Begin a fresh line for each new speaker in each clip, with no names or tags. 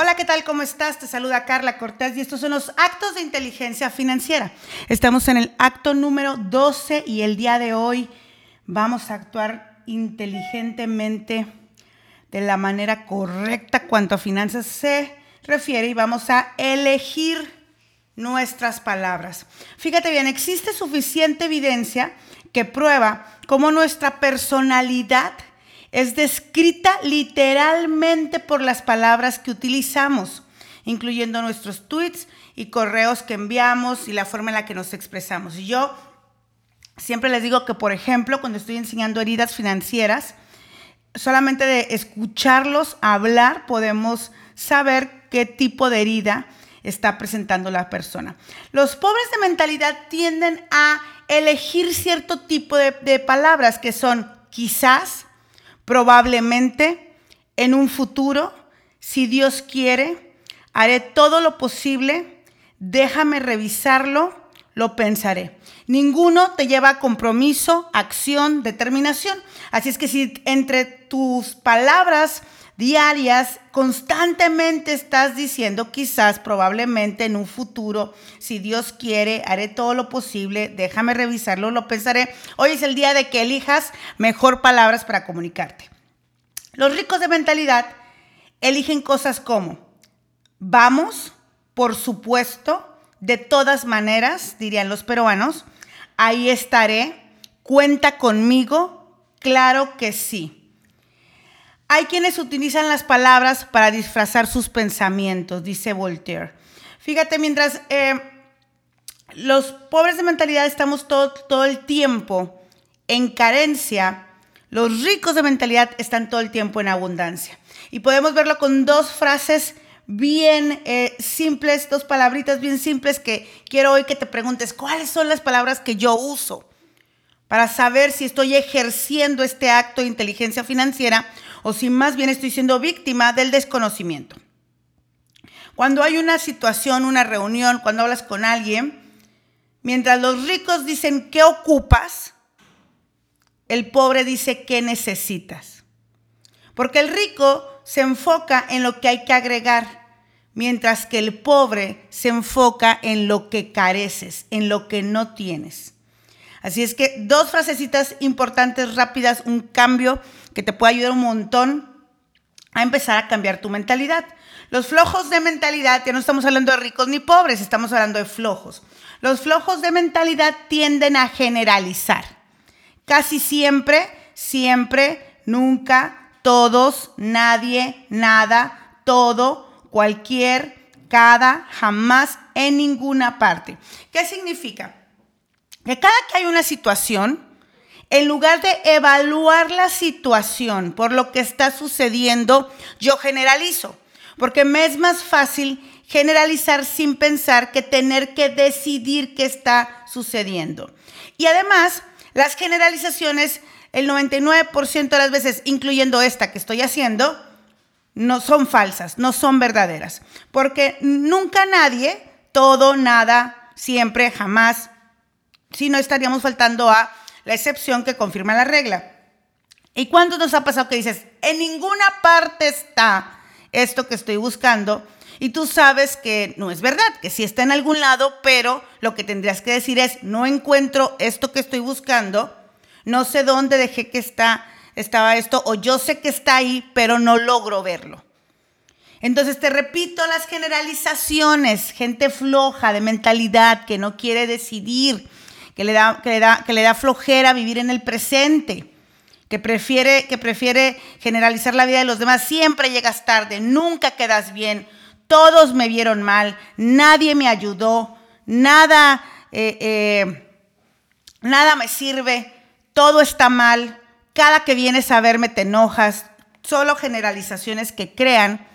Hola, ¿qué tal? ¿Cómo estás? Te saluda Carla Cortés y estos son los actos de inteligencia financiera. Estamos en el acto número 12 y el día de hoy vamos a actuar inteligentemente de la manera correcta cuanto a finanzas se refiere y vamos a elegir nuestras palabras. Fíjate bien, existe suficiente evidencia que prueba cómo nuestra personalidad es descrita literalmente por las palabras que utilizamos, incluyendo nuestros tweets y correos que enviamos y la forma en la que nos expresamos. Y yo siempre les digo que, por ejemplo, cuando estoy enseñando heridas financieras, solamente de escucharlos hablar podemos saber qué tipo de herida está presentando la persona. Los pobres de mentalidad tienden a elegir cierto tipo de, palabras que son quizás, probablemente, en un futuro, si Dios quiere, haré todo lo posible, déjame revisarlo, lo pensaré. Ninguno te lleva a compromiso, acción, determinación. Así es que si entre tus palabras diarias constantemente estás diciendo quizás, probablemente en un futuro, si Dios quiere, haré todo lo posible, déjame revisarlo, lo pensaré. Hoy es el día de que elijas mejor palabras para comunicarte. Los ricos de mentalidad eligen cosas como, vamos, por supuesto, de todas maneras, dirían los peruanos, ahí estaré, cuenta conmigo, claro que sí. Hay quienes utilizan las palabras para disfrazar sus pensamientos, dice Voltaire. Fíjate, mientras eh, los pobres de mentalidad estamos todo, todo el tiempo en carencia, los ricos de mentalidad están todo el tiempo en abundancia. Y podemos verlo con dos frases bien eh, simples, dos palabritas bien simples que quiero hoy que te preguntes, ¿cuáles son las palabras que yo uso para saber si estoy ejerciendo este acto de inteligencia financiera o si más bien estoy siendo víctima del desconocimiento. Cuando hay una situación, una reunión, cuando hablas con alguien, mientras los ricos dicen qué ocupas, el pobre dice qué necesitas. Porque el rico se enfoca en lo que hay que agregar, mientras que el pobre se enfoca en lo que careces, en lo que no tienes. Así es que dos frasecitas importantes, rápidas, un cambio que te puede ayudar un montón a empezar a cambiar tu mentalidad. Los flojos de mentalidad, ya no estamos hablando de ricos ni pobres, estamos hablando de flojos. Los flojos de mentalidad tienden a generalizar. Casi siempre, siempre, nunca, todos, nadie, nada, todo, cualquier, cada, jamás, en ninguna parte. ¿Qué significa? Que cada que hay una situación, en lugar de evaluar la situación por lo que está sucediendo, yo generalizo, porque me es más fácil generalizar sin pensar que tener que decidir qué está sucediendo. Y además, las generalizaciones, el 99% de las veces, incluyendo esta que estoy haciendo, no son falsas, no son verdaderas, porque nunca nadie, todo, nada, siempre, jamás, si no estaríamos faltando a la excepción que confirma la regla. ¿Y cuándo nos ha pasado que dices, en ninguna parte está esto que estoy buscando? Y tú sabes que no es verdad, que sí está en algún lado, pero lo que tendrías que decir es, no encuentro esto que estoy buscando, no sé dónde dejé que está, estaba esto, o yo sé que está ahí, pero no logro verlo. Entonces te repito las generalizaciones, gente floja de mentalidad que no quiere decidir, que le da, que le da, que le da flojera vivir en el presente, que prefiere, que prefiere generalizar la vida de los demás. Siempre llegas tarde, nunca quedas bien, todos me vieron mal, nadie me ayudó, nada, eh, eh, nada me sirve, todo está mal, cada que vienes a verme te enojas, solo generalizaciones que crean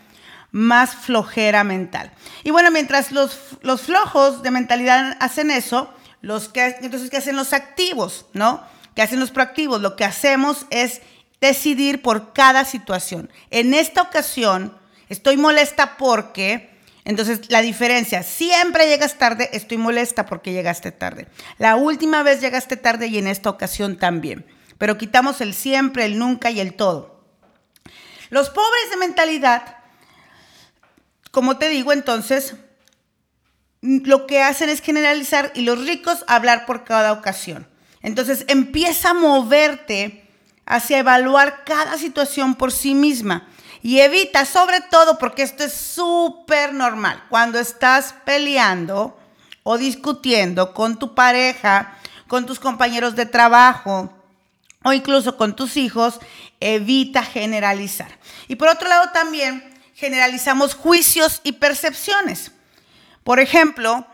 más flojera mental. Y bueno, mientras los, los flojos de mentalidad hacen eso, los que, entonces, ¿qué hacen los activos? ¿No? ¿Qué hacen los proactivos? Lo que hacemos es decidir por cada situación. En esta ocasión, estoy molesta porque, entonces la diferencia, siempre llegas tarde, estoy molesta porque llegaste tarde. La última vez llegaste tarde y en esta ocasión también. Pero quitamos el siempre, el nunca y el todo. Los pobres de mentalidad como te digo, entonces, lo que hacen es generalizar y los ricos hablar por cada ocasión. Entonces, empieza a moverte hacia evaluar cada situación por sí misma. Y evita, sobre todo, porque esto es súper normal, cuando estás peleando o discutiendo con tu pareja, con tus compañeros de trabajo o incluso con tus hijos, evita generalizar. Y por otro lado también generalizamos juicios y percepciones. Por ejemplo,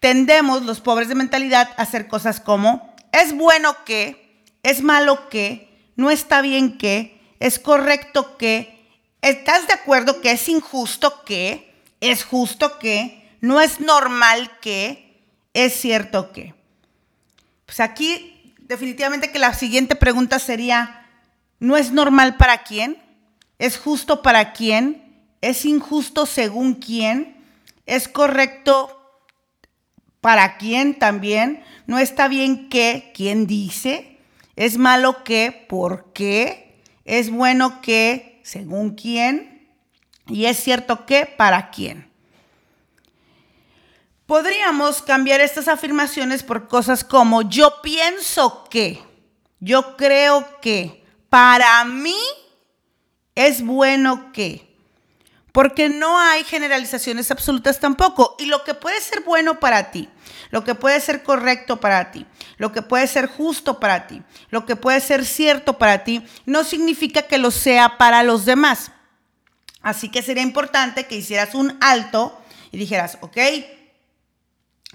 tendemos los pobres de mentalidad a hacer cosas como es bueno que, es malo que, no está bien que, es correcto que, estás de acuerdo que es injusto que, es justo que, no es normal que, es cierto que. Pues aquí definitivamente que la siguiente pregunta sería, ¿no es normal para quién? ¿Es justo para quién? ¿Es injusto según quién? ¿Es correcto para quién también? ¿No está bien qué? ¿Quién dice? ¿Es malo qué? ¿Por qué? ¿Es bueno qué? ¿Según quién? ¿Y es cierto qué? ¿Para quién? Podríamos cambiar estas afirmaciones por cosas como yo pienso que, yo creo que, para mí es bueno que porque no hay generalizaciones absolutas tampoco. Y lo que puede ser bueno para ti, lo que puede ser correcto para ti, lo que puede ser justo para ti, lo que puede ser cierto para ti, no significa que lo sea para los demás. Así que sería importante que hicieras un alto y dijeras, ok,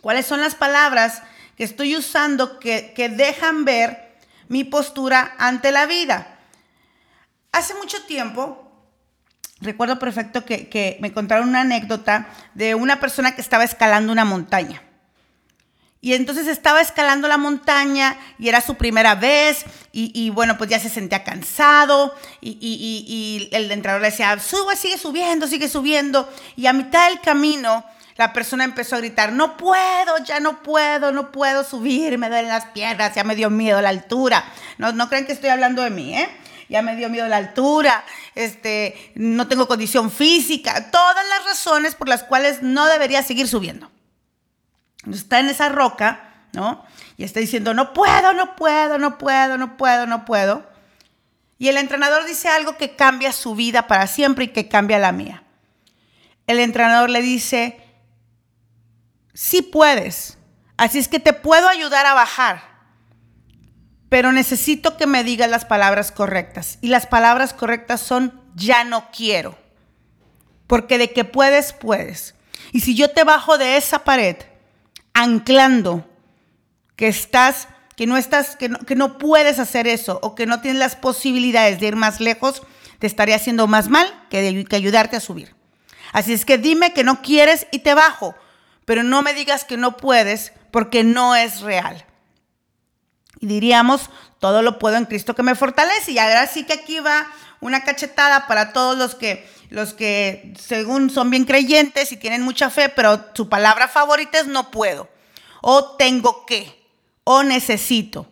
¿cuáles son las palabras que estoy usando que, dejan ver mi postura ante la vida? Hace mucho tiempo recuerdo perfecto que, me contaron una anécdota de una persona que estaba escalando una montaña. Y entonces estaba escalando la montaña y era su primera vez y, bueno, pues ya se sentía cansado y, y, el entrenador le decía, suba, sigue subiendo, sigue subiendo. Y a mitad del camino la persona empezó a gritar, no puedo, ya no puedo, no puedo subir, me duelen las piernas, ya me dio miedo la altura. No, no creen que estoy hablando de mí, ¿eh? Ya me dio miedo la altura, este, no tengo condición física, todas las razones por las cuales no debería seguir subiendo. Está en esa roca, ¿no? Y está diciendo, no puedo, no puedo, no puedo, no puedo, no puedo. Y el entrenador dice algo que cambia su vida para siempre y que cambia la mía. El entrenador le dice, sí puedes, así es que te puedo ayudar a bajar pero necesito que me digas las palabras correctas. Y las palabras correctas son ya no quiero. Porque de que puedes, puedes. Y si yo te bajo de esa pared, anclando que estás, que no estás, que no, que no puedes hacer eso o que no tienes las posibilidades de ir más lejos, te estaré haciendo más mal que, que ayudarte a subir. Así es que dime que no quieres y te bajo, pero no me digas que no puedes porque no es real. Y diríamos, todo lo puedo en Cristo que me fortalece. Y ahora sí que aquí va una cachetada para todos los que, los que según son bien creyentes y tienen mucha fe, pero su palabra favorita es no puedo, o tengo que, o necesito.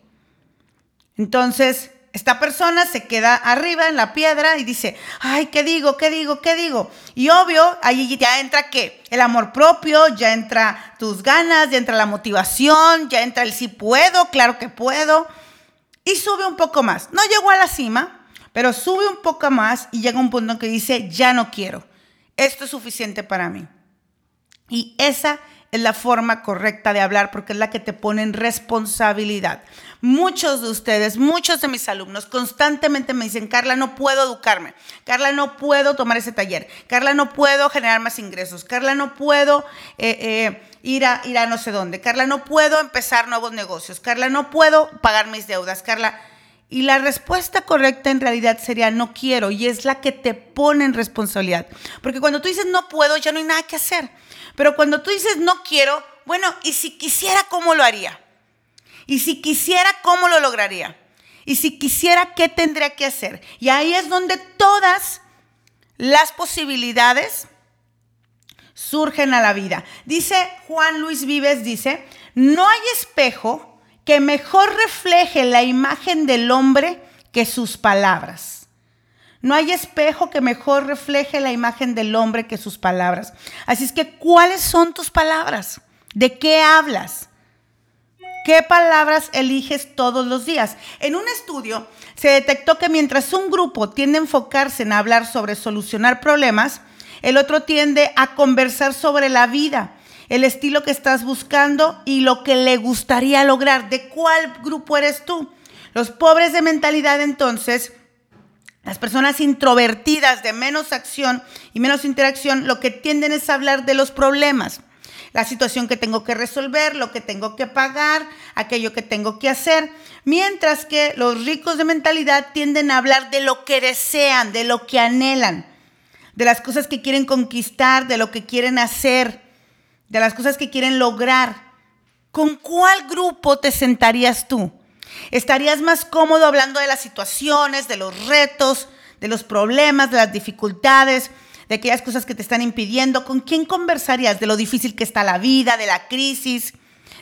Entonces, esta persona se queda arriba en la piedra y dice, ay, ¿qué digo? ¿Qué digo? ¿Qué digo? Y obvio, ahí ya entra qué? El amor propio, ya entra tus ganas, ya entra la motivación, ya entra el sí puedo, claro que puedo. Y sube un poco más. No llegó a la cima, pero sube un poco más y llega un punto en que dice, ya no quiero. Esto es suficiente para mí. Y esa es la forma correcta de hablar porque es la que te pone en responsabilidad. Muchos de ustedes, muchos de mis alumnos constantemente me dicen, Carla, no puedo educarme, Carla, no puedo tomar ese taller, Carla, no puedo generar más ingresos, Carla, no puedo eh, eh, ir, a, ir a no sé dónde, Carla, no puedo empezar nuevos negocios, Carla, no puedo pagar mis deudas, Carla. Y la respuesta correcta en realidad sería no quiero y es la que te pone en responsabilidad. Porque cuando tú dices no puedo, ya no hay nada que hacer. Pero cuando tú dices no quiero, bueno, ¿y si quisiera cómo lo haría? ¿Y si quisiera cómo lo lograría? ¿Y si quisiera qué tendría que hacer? Y ahí es donde todas las posibilidades surgen a la vida. Dice Juan Luis Vives, dice, no hay espejo que mejor refleje la imagen del hombre que sus palabras. No hay espejo que mejor refleje la imagen del hombre que sus palabras. Así es que, ¿cuáles son tus palabras? ¿De qué hablas? ¿Qué palabras eliges todos los días? En un estudio se detectó que mientras un grupo tiende a enfocarse en hablar sobre solucionar problemas, el otro tiende a conversar sobre la vida, el estilo que estás buscando y lo que le gustaría lograr. ¿De cuál grupo eres tú? Los pobres de mentalidad entonces, las personas introvertidas de menos acción y menos interacción, lo que tienden es a hablar de los problemas la situación que tengo que resolver, lo que tengo que pagar, aquello que tengo que hacer. Mientras que los ricos de mentalidad tienden a hablar de lo que desean, de lo que anhelan, de las cosas que quieren conquistar, de lo que quieren hacer, de las cosas que quieren lograr. ¿Con cuál grupo te sentarías tú? ¿Estarías más cómodo hablando de las situaciones, de los retos, de los problemas, de las dificultades? de aquellas cosas que te están impidiendo. ¿Con quién conversarías de lo difícil que está la vida, de la crisis,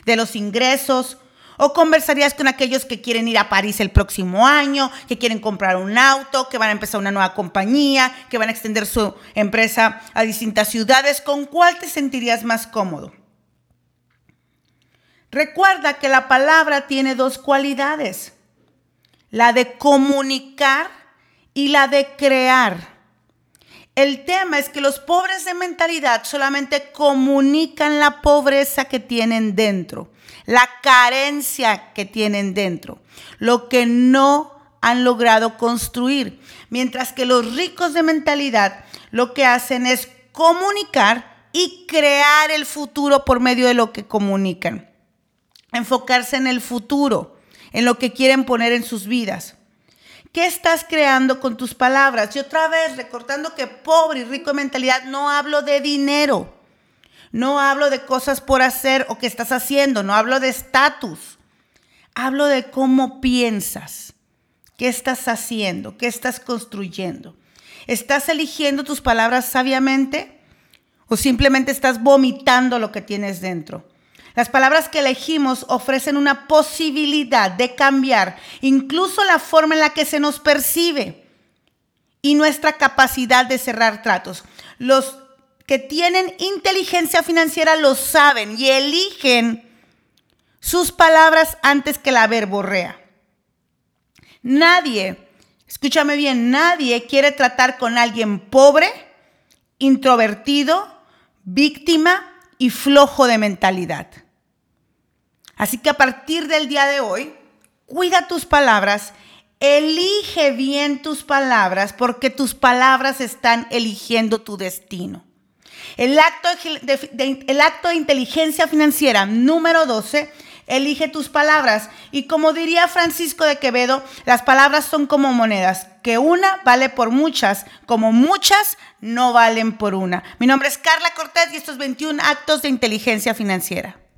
de los ingresos? ¿O conversarías con aquellos que quieren ir a París el próximo año, que quieren comprar un auto, que van a empezar una nueva compañía, que van a extender su empresa a distintas ciudades? ¿Con cuál te sentirías más cómodo? Recuerda que la palabra tiene dos cualidades, la de comunicar y la de crear. El tema es que los pobres de mentalidad solamente comunican la pobreza que tienen dentro, la carencia que tienen dentro, lo que no han logrado construir. Mientras que los ricos de mentalidad lo que hacen es comunicar y crear el futuro por medio de lo que comunican. Enfocarse en el futuro, en lo que quieren poner en sus vidas. ¿Qué estás creando con tus palabras? Y otra vez, recortando que pobre y rico de mentalidad, no hablo de dinero. No hablo de cosas por hacer o que estás haciendo. No hablo de estatus. Hablo de cómo piensas. ¿Qué estás haciendo? ¿Qué estás construyendo? ¿Estás eligiendo tus palabras sabiamente? ¿O simplemente estás vomitando lo que tienes dentro? Las palabras que elegimos ofrecen una posibilidad de cambiar incluso la forma en la que se nos percibe y nuestra capacidad de cerrar tratos. Los que tienen inteligencia financiera lo saben y eligen sus palabras antes que la verborrea. Nadie, escúchame bien, nadie quiere tratar con alguien pobre, introvertido, víctima y flojo de mentalidad. Así que a partir del día de hoy, cuida tus palabras, elige bien tus palabras porque tus palabras están eligiendo tu destino. El acto de, el acto de inteligencia financiera número 12 elige tus palabras. Y como diría Francisco de Quevedo, las palabras son como monedas, que una vale por muchas, como muchas no valen por una. Mi nombre es Carla Cortés y estos 21 actos de inteligencia financiera.